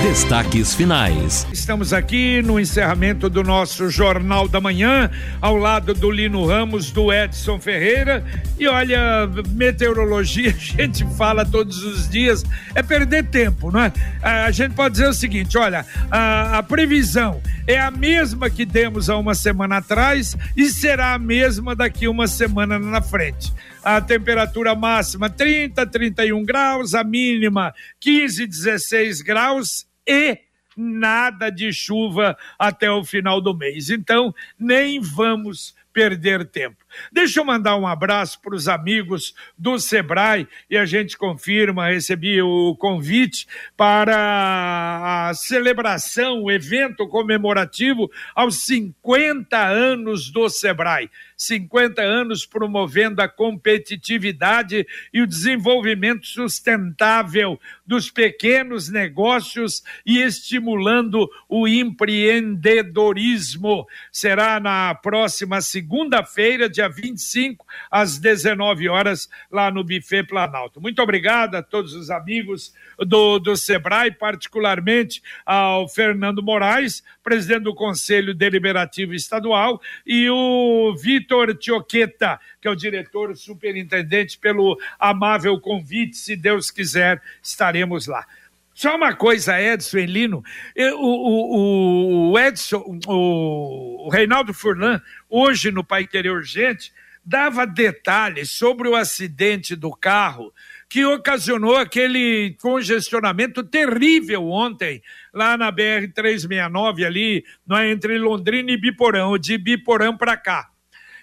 Destaques finais. Estamos aqui no encerramento do nosso Jornal da Manhã, ao lado do Lino Ramos, do Edson Ferreira. E olha, meteorologia, a gente fala todos os dias, é perder tempo, não é? A gente pode dizer o seguinte: olha, a, a previsão é a mesma que demos há uma semana atrás e será a mesma daqui uma semana na frente a temperatura máxima 30, 31 graus, a mínima 15, 16 graus e nada de chuva até o final do mês. Então, nem vamos perder tempo. Deixa eu mandar um abraço para os amigos do Sebrae e a gente confirma, recebi o convite para a celebração, o evento comemorativo aos 50 anos do Sebrae. 50 anos promovendo a competitividade e o desenvolvimento sustentável dos pequenos negócios e estimulando o empreendedorismo. Será na próxima segunda-feira, dia 25, às 19 horas, lá no Buffet Planalto. Muito obrigado a todos os amigos do, do Sebrae, particularmente ao Fernando Moraes, presidente do Conselho Deliberativo Estadual, e o Vitor Tioqueta, que é o diretor superintendente, pelo amável convite. Se Deus quiser, estaremos lá. Só uma coisa, Edson e Lino, o, o, o Edson, o, o Reinaldo Furlan, hoje no Pai Querer Urgente, dava detalhes sobre o acidente do carro que ocasionou aquele congestionamento terrível ontem, lá na BR-369, ali, é, entre Londrina e Biporão, de Biporão para cá.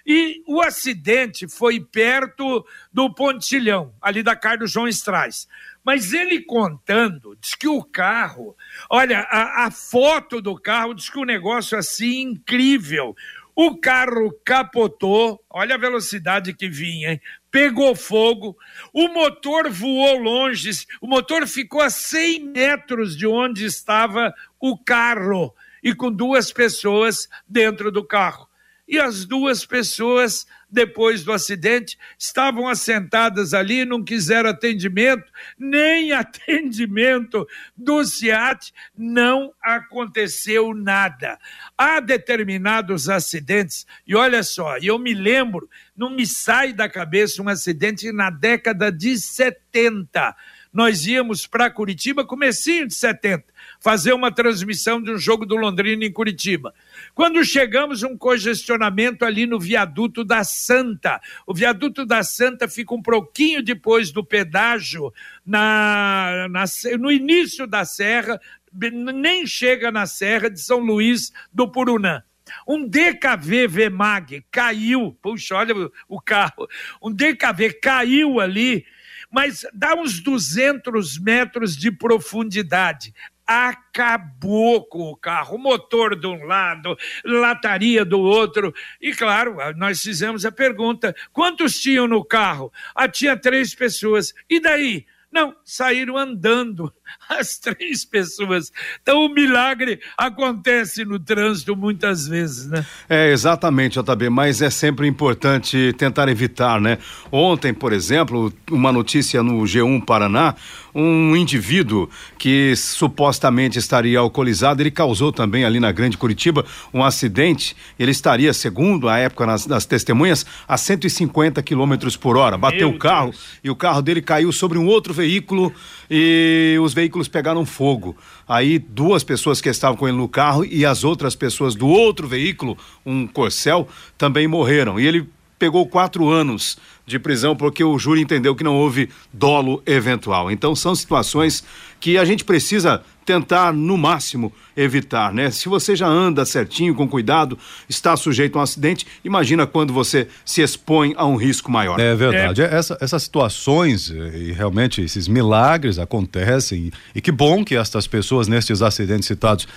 E o acidente foi perto do Pontilhão, ali da Carlos João Estrais. Mas ele contando, diz que o carro, olha, a, a foto do carro diz que o um negócio assim incrível. O carro capotou, olha a velocidade que vinha, hein? pegou fogo, o motor voou longe, o motor ficou a 100 metros de onde estava o carro e com duas pessoas dentro do carro e as duas pessoas, depois do acidente, estavam assentadas ali, não quiseram atendimento, nem atendimento do SIAT, não aconteceu nada. Há determinados acidentes, e olha só, eu me lembro, não me sai da cabeça um acidente na década de 70. Nós íamos para Curitiba, comecinho de 70 fazer uma transmissão de um jogo do Londrina em Curitiba. Quando chegamos, um congestionamento ali no viaduto da Santa. O viaduto da Santa fica um pouquinho depois do pedágio, na, na, no início da serra, nem chega na serra de São Luís do Purunã. Um DKV VMAG caiu, puxa, olha o carro. Um DKV caiu ali, mas dá uns 200 metros de profundidade acabou com o carro, motor de um lado, lataria do outro. E claro, nós fizemos a pergunta: quantos tinham no carro? Ah, tinha três pessoas. E daí? Não, saíram andando as três pessoas. Então o milagre acontece no trânsito muitas vezes, né? É, exatamente, JB, mas é sempre importante tentar evitar, né? Ontem, por exemplo, uma notícia no G1 Paraná, um indivíduo que supostamente estaria alcoolizado, ele causou também ali na Grande Curitiba um acidente. Ele estaria, segundo a época nas, das testemunhas, a 150 quilômetros por hora. Bateu Meu o carro Deus. e o carro dele caiu sobre um outro veículo e os veículos pegaram fogo. Aí duas pessoas que estavam com ele no carro e as outras pessoas do outro veículo, um Corcel, também morreram. E ele pegou quatro anos de prisão porque o júri entendeu que não houve dolo eventual. Então são situações que a gente precisa tentar no máximo evitar, né? Se você já anda certinho, com cuidado, está sujeito a um acidente, imagina quando você se expõe a um risco maior. É verdade. É. Essa, essas situações eh, e realmente esses milagres acontecem e que bom que estas pessoas nestes acidentes citados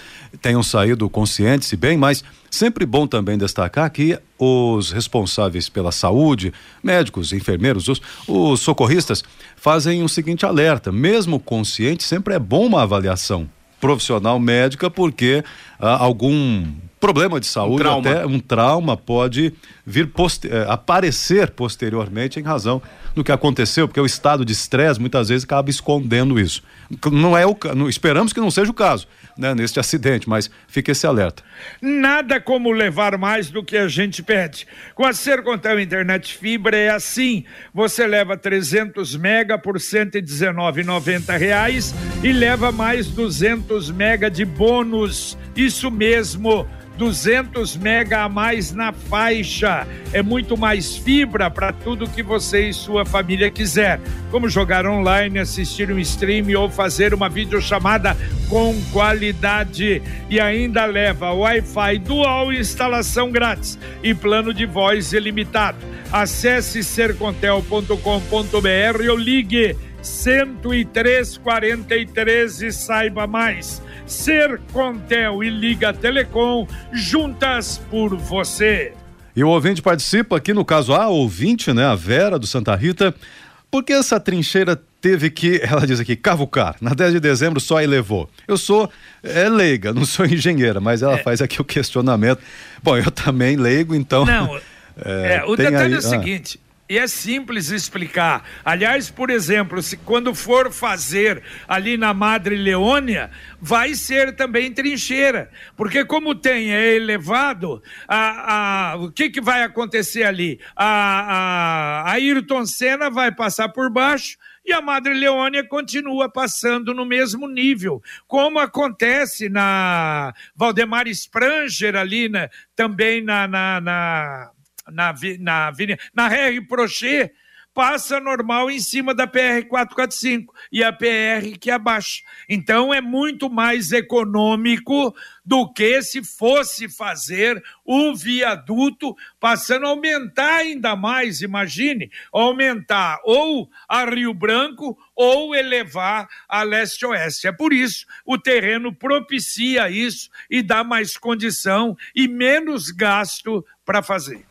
tenham saído conscientes e bem, mas sempre bom também destacar que os responsáveis pela saúde, médicos, enfermeiros, os, os socorristas, fazem o seguinte alerta: mesmo consciente, sempre é bom uma avaliação profissional médica, porque ah, algum problema de saúde, um até um trauma pode vir poster, eh, aparecer posteriormente em razão do que aconteceu, porque o estado de estresse muitas vezes acaba escondendo isso. Não é o não, esperamos que não seja o caso, né, neste acidente, mas fique esse alerta. Nada como levar mais do que a gente pede. Com a Sercontel Internet Fibra é assim, você leva 300 mega por 119,90 reais e leva mais 200 mega de bônus. Isso mesmo 200 mega a mais na faixa. É muito mais fibra para tudo que você e sua família quiser, como jogar online, assistir um stream ou fazer uma videochamada com qualidade. E ainda leva Wi-Fi dual instalação grátis e plano de voz ilimitado. Acesse sercontel.com.br ou ligue 10343 e saiba mais. Ser Contel e Liga Telecom, juntas por você. E o ouvinte participa aqui, no caso, a ouvinte, né, a Vera do Santa Rita, porque essa trincheira teve que, ela diz aqui, cavucar. Na 10 de dezembro só elevou. Eu sou é, leiga, não sou engenheira, mas ela é. faz aqui o questionamento. Bom, eu também leigo, então. Não, é, é, o detalhe aí, é o ah. seguinte: e é simples explicar. Aliás, por exemplo, se quando for fazer ali na Madre Leônia, vai ser também trincheira. Porque como tem é elevado, a, a, o que, que vai acontecer ali? A, a, Ayrton Senna vai passar por baixo e a Madre Leônia continua passando no mesmo nível, como acontece na Valdemar Spranger ali, né, também na, na, na na, na, na R Prochet, passa normal em cima da PR 445 e a PR que abaixa. Então é muito mais econômico do que se fosse fazer o viaduto passando a aumentar ainda mais, imagine, aumentar ou a Rio Branco ou elevar a leste-oeste. É por isso o terreno propicia isso e dá mais condição e menos gasto para fazer.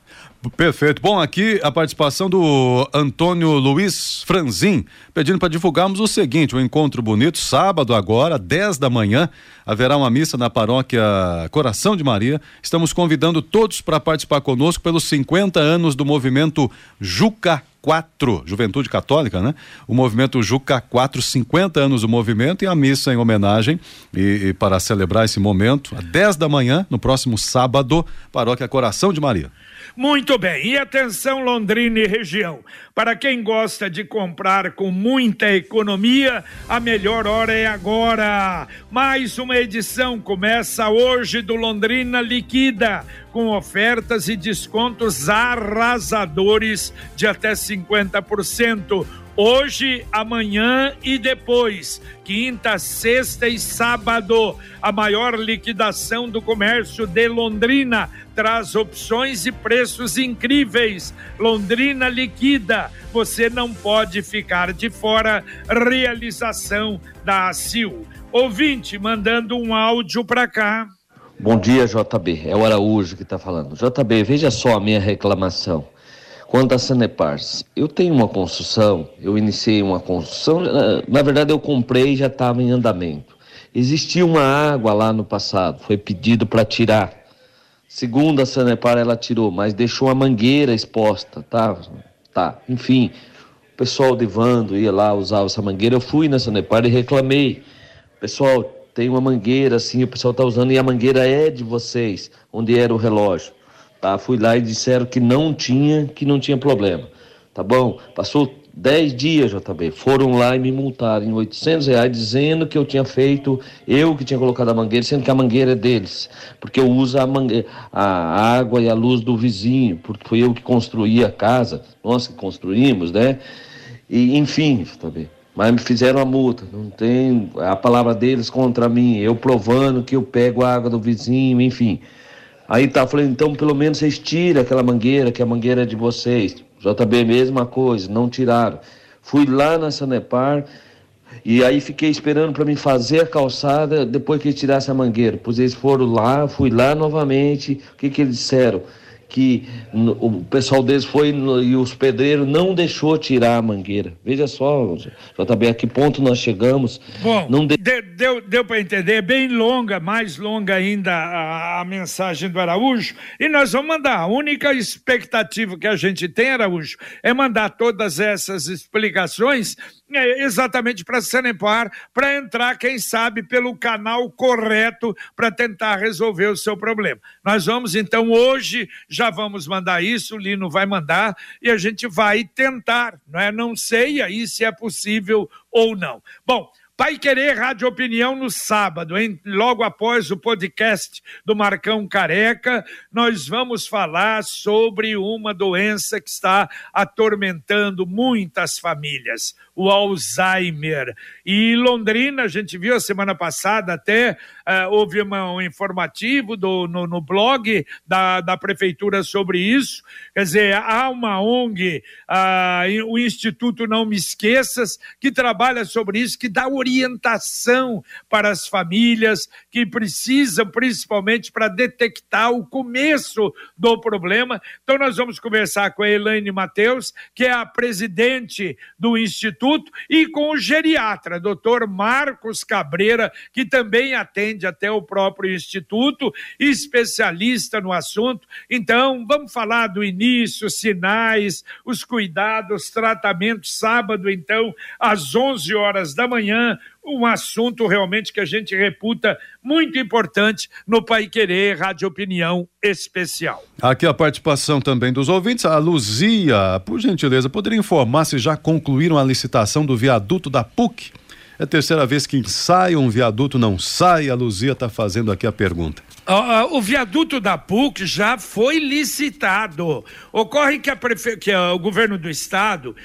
Perfeito. Bom, aqui a participação do Antônio Luiz Franzin, pedindo para divulgarmos o seguinte: o um encontro bonito, sábado agora, 10 da manhã, haverá uma missa na paróquia Coração de Maria. Estamos convidando todos para participar conosco pelos 50 anos do movimento Juca 4, Juventude Católica, né? O movimento Juca 4, 50 anos do movimento e a missa em homenagem e, e para celebrar esse momento, às 10 da manhã, no próximo sábado, Paróquia Coração de Maria. Muito bem, e atenção Londrina e região. Para quem gosta de comprar com muita economia, a melhor hora é agora. Mais uma edição começa hoje do Londrina Liquida, com ofertas e descontos arrasadores de até 50% Hoje, amanhã e depois, quinta, sexta e sábado, a maior liquidação do comércio de Londrina traz opções e preços incríveis. Londrina liquida, você não pode ficar de fora. Realização da ACIL. Ouvinte mandando um áudio para cá. Bom dia, JB. É o Araújo que está falando. JB, veja só a minha reclamação. Quanto a Sanepars, eu tenho uma construção, eu iniciei uma construção, na verdade eu comprei e já estava em andamento. Existia uma água lá no passado, foi pedido para tirar. Segundo a Sanepar, ela tirou, mas deixou a mangueira exposta, tá? Tá, enfim, o pessoal de Vando ia lá, usava essa mangueira, eu fui na Sanepar e reclamei. Pessoal, tem uma mangueira assim, o pessoal tá usando e a mangueira é de vocês, onde era o relógio. Tá? Fui lá e disseram que não tinha, que não tinha problema. Tá bom? Passou 10 dias, JB. Foram lá e me multaram em 800 reais, dizendo que eu tinha feito, eu que tinha colocado a mangueira, sendo que a mangueira é deles. Porque eu uso a, mangueira, a água e a luz do vizinho, porque foi eu que construí a casa, nós que construímos, né? E, enfim, JB. Mas me fizeram a multa, não tem a palavra deles contra mim, eu provando que eu pego a água do vizinho, enfim. Aí tá, falei, então pelo menos vocês tiram aquela mangueira, que a mangueira é de vocês. JB, mesma coisa, não tiraram. Fui lá na Sanepar e aí fiquei esperando para me fazer a calçada depois que eles tirassem a mangueira. Pois eles foram lá, fui lá novamente. O que, que eles disseram? Que o pessoal deles foi e os pedreiros não deixou tirar a mangueira. Veja só, JB, a que ponto nós chegamos. Bom, não de... deu, deu para entender, é bem longa, mais longa ainda a, a, mensagem do Araújo, e nós vamos mandar. A única expectativa que a gente tem, Araújo, é mandar todas essas explicações é, exatamente para Sanepar, para entrar, quem sabe, pelo canal correto para tentar resolver o seu problema. Nós vamos, então, hoje, já vamos mandar isso, o Lino vai mandar, e a gente vai tentar, não é? Não sei aí se é possível ou não. Bom, Pai Querer Rádio Opinião no sábado, hein? logo após o podcast do Marcão Careca, nós vamos falar sobre uma doença que está atormentando muitas famílias, o Alzheimer. E Londrina, a gente viu a semana passada até uh, houve uma, um informativo do, no, no blog da, da prefeitura sobre isso. Quer dizer, há uma ONG, uh, o Instituto Não Me Esqueças, que trabalha sobre isso, que dá orientação para as famílias que precisam, principalmente para detectar o começo do problema. Então, nós vamos conversar com a Elaine Mateus, que é a presidente do Instituto, e com o geriatra, doutor Marcos Cabreira, que também atende atende até o próprio Instituto, especialista no assunto. Então, vamos falar do início, sinais, os cuidados, tratamentos. Sábado, então, às 11 horas da manhã, um assunto realmente que a gente reputa muito importante no Pai Querer Rádio Opinião Especial. Aqui a participação também dos ouvintes. A Luzia, por gentileza, poderia informar se já concluíram a licitação do viaduto da PUC? É a terceira vez que ensaia um viaduto, não sai. A Luzia está fazendo aqui a pergunta. O viaduto da PUC já foi licitado. Ocorre que, a prefe... que o governo do estado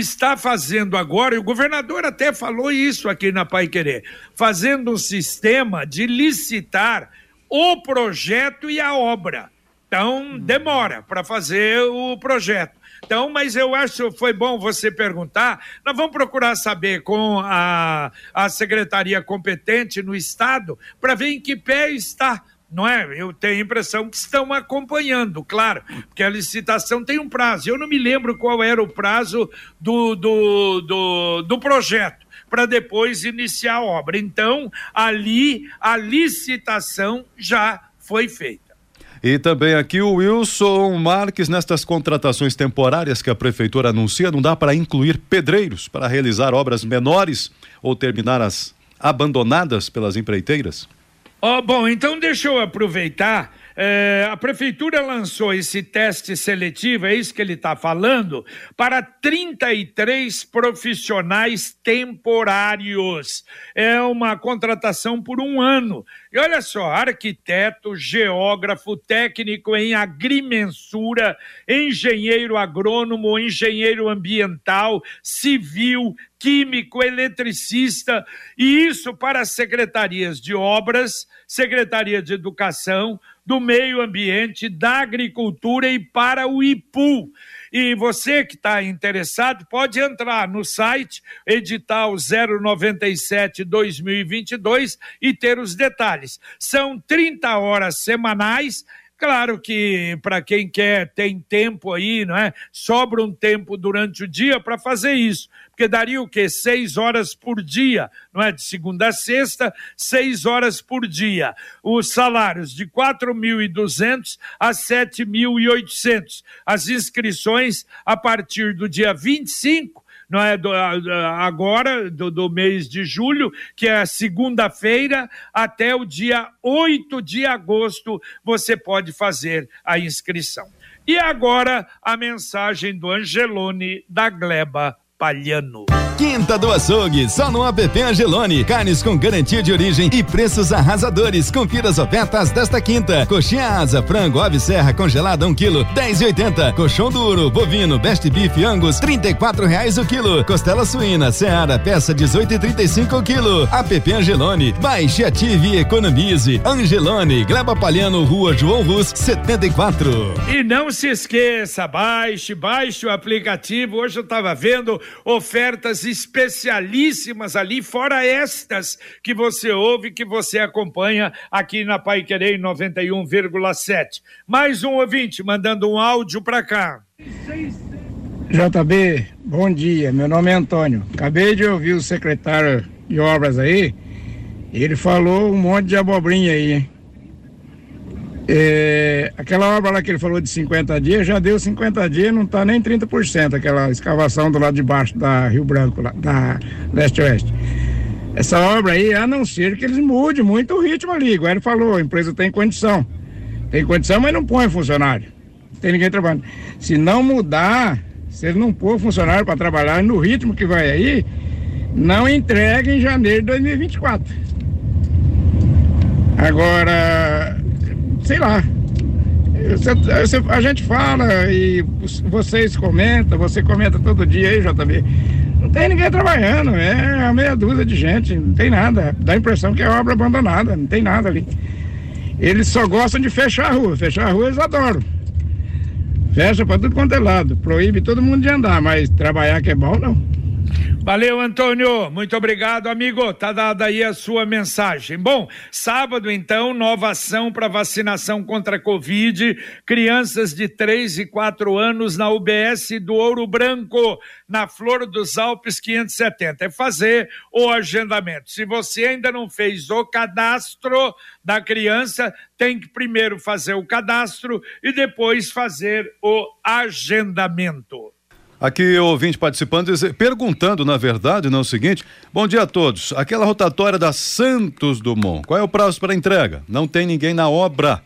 está fazendo agora, e o governador até falou isso aqui na Pai Querer, fazendo um sistema de licitar o projeto e a obra. Então, demora para fazer o projeto. Então, mas eu acho que foi bom você perguntar. Nós vamos procurar saber com a, a secretaria competente no Estado para ver em que pé está não é? Eu tenho a impressão que estão acompanhando, claro, porque a licitação tem um prazo. Eu não me lembro qual era o prazo do, do, do, do projeto para depois iniciar a obra. Então, ali a licitação já foi feita. E também aqui o Wilson Marques, nestas contratações temporárias que a prefeitura anuncia, não dá para incluir pedreiros para realizar obras menores ou terminar as abandonadas pelas empreiteiras? Oh, bom, então deixa eu aproveitar é, a prefeitura lançou esse teste seletivo, é isso que ele está falando, para 33 profissionais temporários. É uma contratação por um ano. E olha só: arquiteto, geógrafo, técnico em agrimensura, engenheiro agrônomo, engenheiro ambiental, civil, químico, eletricista, e isso para as secretarias de obras, secretaria de educação, do meio ambiente, da agricultura e para o IPU. E você que está interessado pode entrar no site edital 097 2022 e ter os detalhes. São 30 horas semanais Claro que para quem quer, tem tempo aí, não é? Sobra um tempo durante o dia para fazer isso. Porque daria o quê? Seis horas por dia, não é? De segunda a sexta, seis horas por dia. Os salários de 4.200 a 7.800. As inscrições a partir do dia 25 não é do, agora, do, do mês de julho, que é segunda-feira, até o dia 8 de agosto, você pode fazer a inscrição. E agora a mensagem do Angelone da Gleba Palhano. Quinta do Açougue, só no app Angelone. Carnes com garantia de origem e preços arrasadores. Confira as ofertas desta quinta. Coxinha asa, frango, ave serra congelada 1 um quilo, 10,80. Colchão duro, bovino, best beef angus, 34 reais o quilo. Costela suína, seara, peça 18,35 o quilo. App Angelone, baixe, ative e economize. Angelone, Gleba Palhano, Rua João Rus, 74. E não se esqueça, baixe, baixe o aplicativo. Hoje eu estava vendo ofertas especialíssimas ali, fora estas que você ouve, que você acompanha aqui na Pai Querer 91,7. Mais um ouvinte mandando um áudio para cá. JB, bom dia. Meu nome é Antônio. Acabei de ouvir o secretário de obras aí. Ele falou um monte de abobrinha aí, hein? É, aquela obra lá que ele falou de 50 dias, já deu 50 dias, não está nem 30%, aquela escavação do lado de baixo da Rio Branco, lá, da leste-oeste. Essa obra aí, a não ser que eles mudem muito o ritmo ali, igual ele falou, a empresa tem condição. Tem condição, mas não põe funcionário. Não tem ninguém trabalhando. Se não mudar, se ele não pôr funcionário para trabalhar no ritmo que vai aí, não entrega em janeiro de 2024. Agora, sei lá. a gente fala e vocês comentam, você comenta todo dia aí, JB. Não tem ninguém trabalhando, é a meia dúzia de gente, não tem nada. Dá a impressão que é obra abandonada, não tem nada ali. Eles só gostam de fechar a rua, fechar a rua eles adoram. Fecha para tudo quanto é lado, proíbe todo mundo de andar, mas trabalhar que é bom, não. Valeu, Antônio. Muito obrigado, amigo. Tá dada aí a sua mensagem. Bom, sábado, então, nova ação para vacinação contra a Covid. Crianças de 3 e 4 anos na UBS do Ouro Branco, na Flor dos Alpes 570. É fazer o agendamento. Se você ainda não fez o cadastro da criança, tem que primeiro fazer o cadastro e depois fazer o agendamento. Aqui o ouvinte participando, perguntando, na verdade, não é o seguinte: bom dia a todos. Aquela rotatória da Santos Dumont, qual é o prazo para entrega? Não tem ninguém na obra.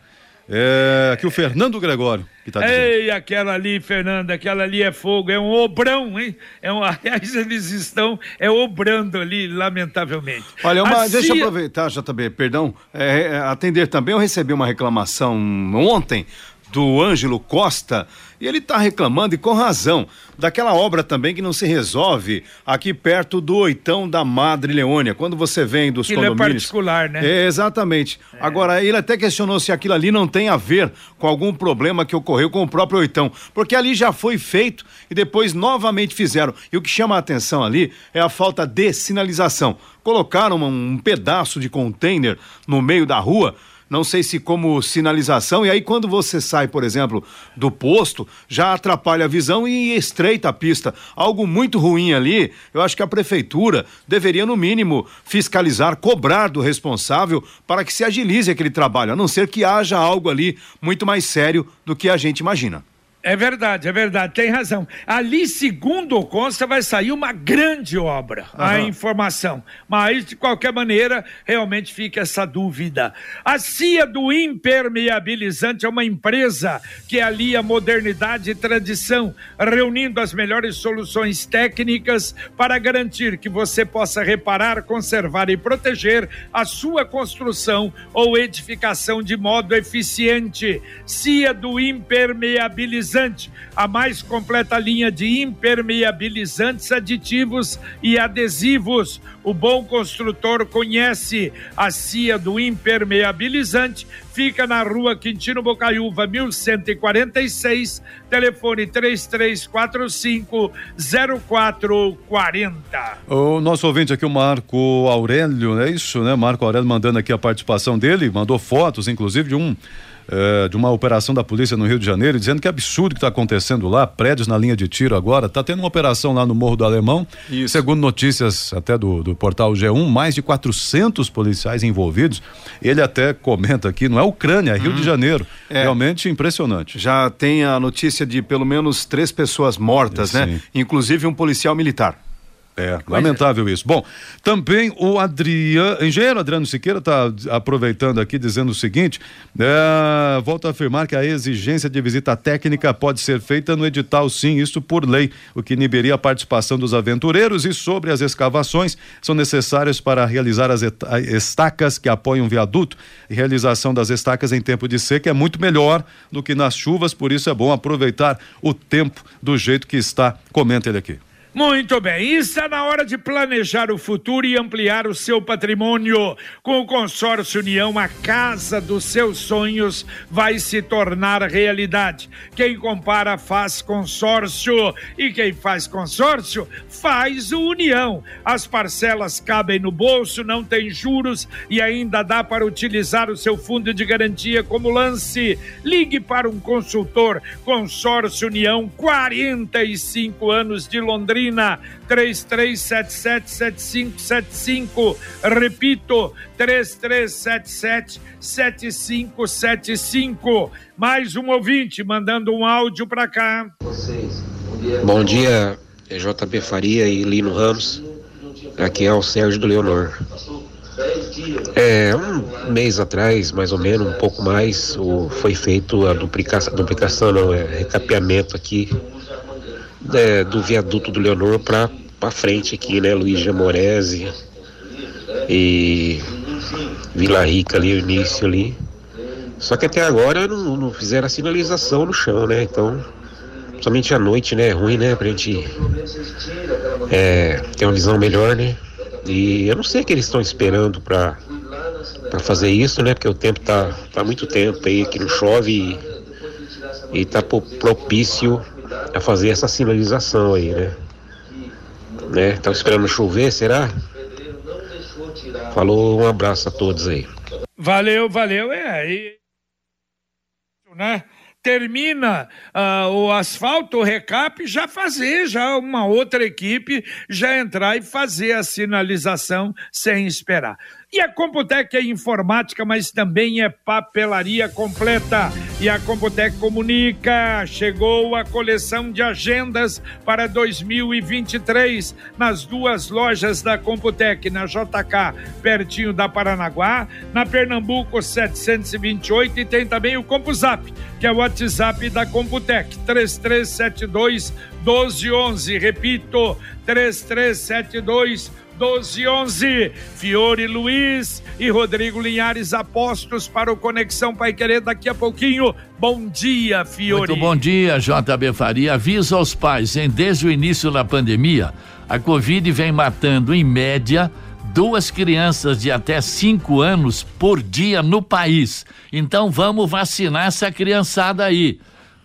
É, aqui o Fernando Gregório que está dizendo. Ei, aquela ali, Fernando, aquela ali é fogo, é um obrão, hein? É um, aliás, eles estão é obrando ali, lamentavelmente. Olha, uma, deixa eu aproveitar, JB, perdão, é, é, atender também, eu recebi uma reclamação ontem do Ângelo Costa, e ele está reclamando, e com razão, daquela obra também que não se resolve aqui perto do Oitão da Madre Leônia, quando você vem dos aquilo é condomínios. é particular, né? É, exatamente. É. Agora, ele até questionou se aquilo ali não tem a ver com algum problema que ocorreu com o próprio Oitão, porque ali já foi feito e depois novamente fizeram. E o que chama a atenção ali é a falta de sinalização. Colocaram um, um pedaço de container no meio da rua não sei se como sinalização, e aí quando você sai, por exemplo, do posto, já atrapalha a visão e estreita a pista. Algo muito ruim ali, eu acho que a prefeitura deveria, no mínimo, fiscalizar, cobrar do responsável para que se agilize aquele trabalho, a não ser que haja algo ali muito mais sério do que a gente imagina. É verdade, é verdade, tem razão. Ali, segundo consta, vai sair uma grande obra, uhum. a informação. Mas, de qualquer maneira, realmente fica essa dúvida. A CIA do Impermeabilizante é uma empresa que alia modernidade e tradição, reunindo as melhores soluções técnicas para garantir que você possa reparar, conservar e proteger a sua construção ou edificação de modo eficiente. CIA do Impermeabilizante impermeabilizante, a mais completa linha de impermeabilizantes, aditivos e adesivos. O bom construtor conhece a CIA do impermeabilizante, fica na rua Quintino Bocaiúva, 1146, telefone 3345 0440. O nosso ouvinte aqui, o Marco Aurélio, é isso, né? Marco Aurélio mandando aqui a participação dele, mandou fotos, inclusive, de um é, de uma operação da polícia no Rio de Janeiro, dizendo que é absurdo que está acontecendo lá, prédios na linha de tiro agora. Está tendo uma operação lá no Morro do Alemão. Isso. Segundo notícias até do, do portal G1, mais de 400 policiais envolvidos. Ele até comenta aqui, não é Ucrânia, é Rio de hum. Janeiro. É. Realmente impressionante. Já tem a notícia de pelo menos três pessoas mortas, né? Inclusive um policial militar. É, lamentável isso. Bom, também o Adriano, engenheiro Adriano Siqueira está aproveitando aqui dizendo o seguinte: é, volto a afirmar que a exigência de visita técnica pode ser feita no edital, sim, isso por lei, o que inibiria a participação dos aventureiros e sobre as escavações são necessárias para realizar as estacas que apoiam o viaduto. E realização das estacas em tempo de seca é muito melhor do que nas chuvas, por isso é bom aproveitar o tempo do jeito que está. Comenta ele aqui. Muito bem, está na hora de planejar o futuro e ampliar o seu patrimônio. Com o Consórcio União, a casa dos seus sonhos vai se tornar realidade. Quem compara faz consórcio e quem faz consórcio faz o União. As parcelas cabem no bolso, não tem juros e ainda dá para utilizar o seu fundo de garantia como lance. Ligue para um consultor. Consórcio União, 45 anos de Londrina. Londrina, 33777575. Repito, 33777575. Mais um ouvinte mandando um áudio para cá. Bom dia, JB Faria e Lino Ramos. Aqui é o Sérgio do Leonor. É, um mês atrás, mais ou menos, um pouco mais, o, foi feito a duplicação, duplicação não, é recapeamento aqui é, do viaduto do Leonor para para frente aqui, né? Luiz Jamorese e Vila Rica ali, o início ali. Só que até agora não, não fizeram a sinalização no chão, né? Então, somente à noite, né? É ruim, né? Pra gente é, ter uma visão melhor, né? E eu não sei o que eles estão esperando para fazer isso, né? Porque o tempo tá, tá muito tempo aí que não chove e, e tá propício a fazer essa sinalização aí, né? né? Tava esperando chover, será? Falou, um abraço a todos aí. Valeu, valeu. É aí. Né? termina uh, o asfalto, o recap, já fazer, já uma outra equipe já entrar e fazer a sinalização sem esperar. E a Computec é informática, mas também é papelaria completa. E a Computec comunica: chegou a coleção de agendas para 2023 nas duas lojas da Computec, na JK, pertinho da Paranaguá, na Pernambuco 728 e tem também o CompuZap, que é o WhatsApp da Computec, 3372 1211. Repito, 3372 1211. Fiore Luiz e Rodrigo Linhares apostos para o Conexão Pai Querer daqui a pouquinho. Bom dia, Fiore. Muito bom dia, JB Faria. Avisa aos pais, hein? Desde o início da pandemia, a Covid vem matando, em média, duas crianças de até cinco anos por dia no país. Então vamos vacinar essa criançada aí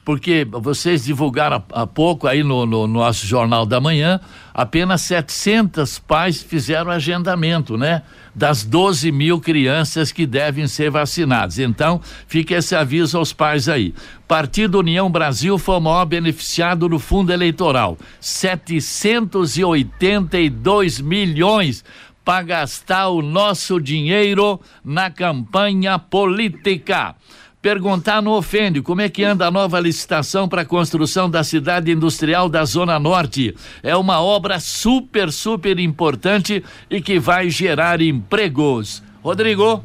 porque vocês divulgaram há pouco aí no, no, no, nosso Jornal da Manhã, apenas 700 pais fizeram agendamento, né? Das 12 mil crianças que devem ser vacinadas. Então, fica esse aviso aos pais aí. Partido União Brasil foi o maior beneficiado do fundo eleitoral. 782 milhões para gastar o nosso dinheiro na campanha política. Perguntar não ofende. Como é que anda a nova licitação para a construção da cidade industrial da Zona Norte? É uma obra super, super importante e que vai gerar empregos. Rodrigo.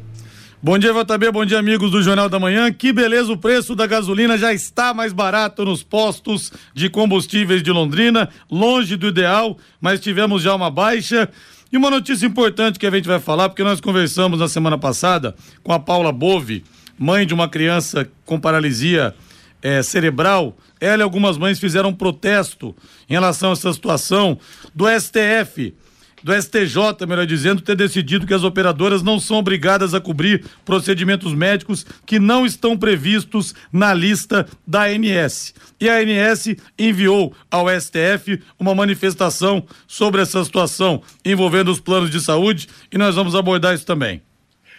Bom dia, JB, bom dia, amigos do Jornal da Manhã. Que beleza, o preço da gasolina já está mais barato nos postos de combustíveis de Londrina, longe do ideal, mas tivemos já uma baixa. E uma notícia importante que a gente vai falar, porque nós conversamos na semana passada com a Paula Bove, mãe de uma criança com paralisia é, cerebral, ela e algumas mães fizeram um protesto em relação a essa situação do STF, do STJ, melhor dizendo, ter decidido que as operadoras não são obrigadas a cobrir procedimentos médicos que não estão previstos na lista da ANS. E a ANS enviou ao STF uma manifestação sobre essa situação envolvendo os planos de saúde e nós vamos abordar isso também.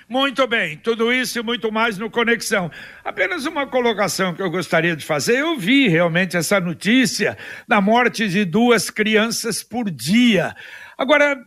Muito bem, tudo isso e muito mais no Conexão. Apenas uma colocação que eu gostaria de fazer. Eu vi realmente essa notícia da morte de duas crianças por dia. Agora,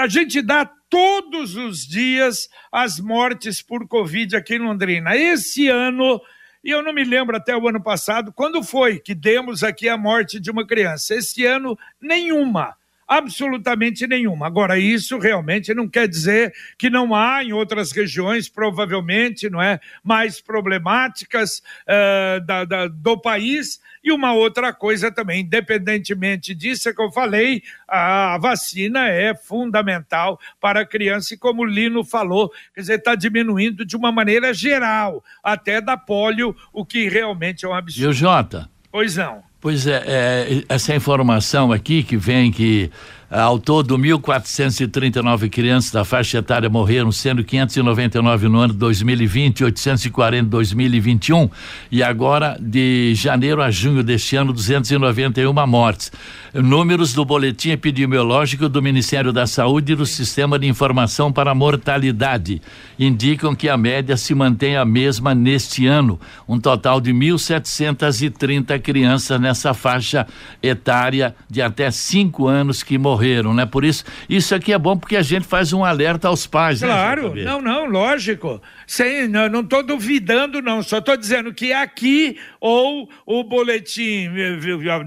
a gente dá todos os dias as mortes por Covid aqui em Londrina. Esse ano. E eu não me lembro até o ano passado quando foi que demos aqui a morte de uma criança. Esse ano, nenhuma absolutamente nenhuma. Agora, isso realmente não quer dizer que não há em outras regiões, provavelmente, não é, mais problemáticas uh, da, da, do país. E uma outra coisa também, independentemente disso, é que eu falei, a vacina é fundamental para a criança, e como o Lino falou, quer dizer, está diminuindo de uma maneira geral, até da polio, o que realmente é um absurdo. E o Jota? Pois não. Pois é, é, essa informação aqui que vem que ao todo, 1.439 crianças da faixa etária morreram, sendo 599 no ano 2020, 840 em 2021 e agora de janeiro a junho deste ano 291 mortes. Números do boletim epidemiológico do Ministério da Saúde e do Sistema de Informação para a Mortalidade indicam que a média se mantém a mesma neste ano, um total de 1.730 crianças nessa faixa etária de até cinco anos que morreram morreram, né? Por isso, isso aqui é bom porque a gente faz um alerta aos pais, claro, né? Claro, não, não, lógico. Sem, não estou duvidando, não. Só estou dizendo que aqui ou o boletim,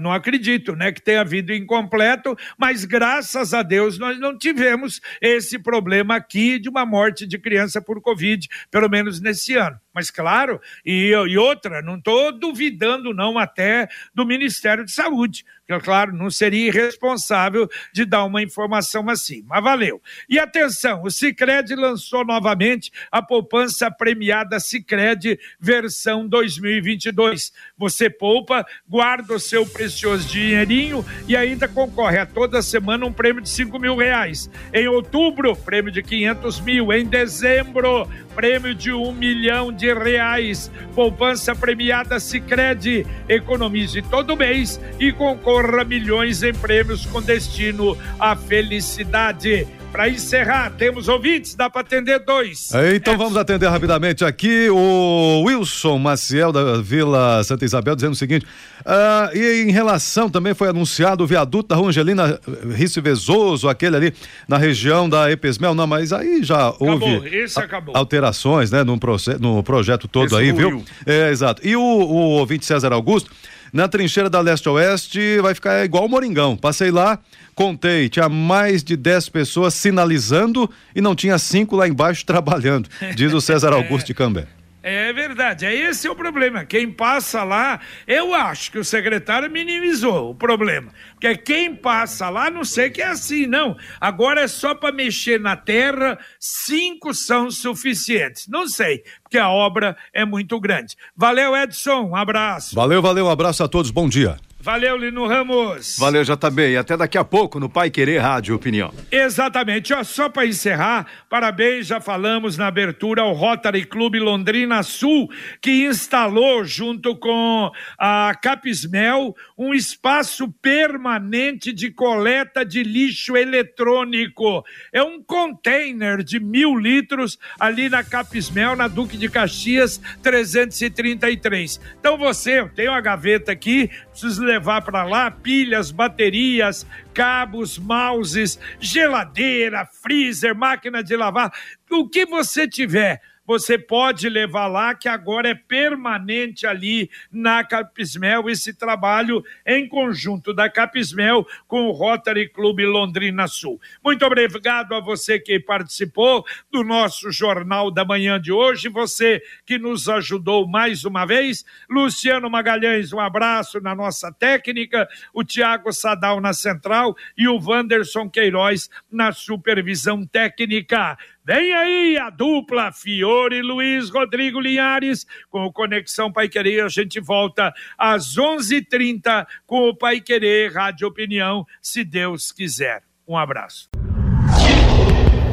não acredito, né, que tenha havido incompleto, mas graças a Deus nós não tivemos esse problema aqui de uma morte de criança por Covid, pelo menos nesse ano. Mas claro, e, e outra, não estou duvidando não até do Ministério de Saúde, que claro, não seria irresponsável de dar uma informação assim, mas valeu. E atenção, o Sicredi lançou novamente a poupança premiada Sicredi versão 2022. Você poupa, guarda o seu precioso dinheirinho e ainda concorre a toda semana um prêmio de cinco mil reais. Em outubro, prêmio de quinhentos mil. Em dezembro, prêmio de um milhão de reais. Poupança premiada Sicredi. Economize todo mês e concorra a milhões em prêmios com destino à felicidade. Para encerrar, temos ouvintes, dá para atender dois. Então é. vamos atender rapidamente aqui o Wilson Maciel da Vila Santa Isabel dizendo o seguinte: uh, e em relação também foi anunciado o viaduto da Angelina Rice Vezoso, aquele ali na região da Epesmel, não, mas aí já houve acabou. alterações, né, no, proce no projeto todo esse aí, viu? É, exato. E o, o ouvinte César Augusto na trincheira da leste-oeste vai ficar igual o Moringão. Passei lá, contei, tinha mais de 10 pessoas sinalizando e não tinha cinco lá embaixo trabalhando, diz o César Augusto de Cambé. É verdade, é esse é o problema. Quem passa lá, eu acho que o secretário minimizou o problema. Porque quem passa lá, não sei que é assim, não. Agora é só para mexer na terra, cinco são suficientes. Não sei, porque a obra é muito grande. Valeu, Edson, um abraço. Valeu, valeu, um abraço a todos, bom dia. Valeu, Lino Ramos. Valeu, JB. E até daqui a pouco no Pai Querer Rádio Opinião. Exatamente. Ó, só para encerrar, parabéns, já falamos na abertura ao Rotary Clube Londrina Sul, que instalou junto com a Capismel um espaço permanente de coleta de lixo eletrônico. É um container de mil litros ali na Capismel, na Duque de Caxias 333. Então você, eu tenho a gaveta aqui, preciso levar para lá pilhas, baterias, cabos, mouses, geladeira, freezer, máquina de lavar, o que você tiver você pode levar lá, que agora é permanente ali na Capismel, esse trabalho em conjunto da Capismel com o Rotary Clube Londrina Sul. Muito obrigado a você que participou do nosso Jornal da Manhã de hoje, você que nos ajudou mais uma vez. Luciano Magalhães, um abraço na nossa técnica, o Tiago Sadal na central e o Wanderson Queiroz na supervisão técnica. Vem aí a dupla Fiore Luiz Rodrigo Linhares com o Conexão Pai Querer. A gente volta às 11:30 com o Pai Querer Rádio Opinião, se Deus quiser. Um abraço.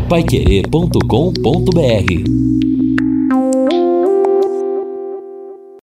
Paiquerê.com.br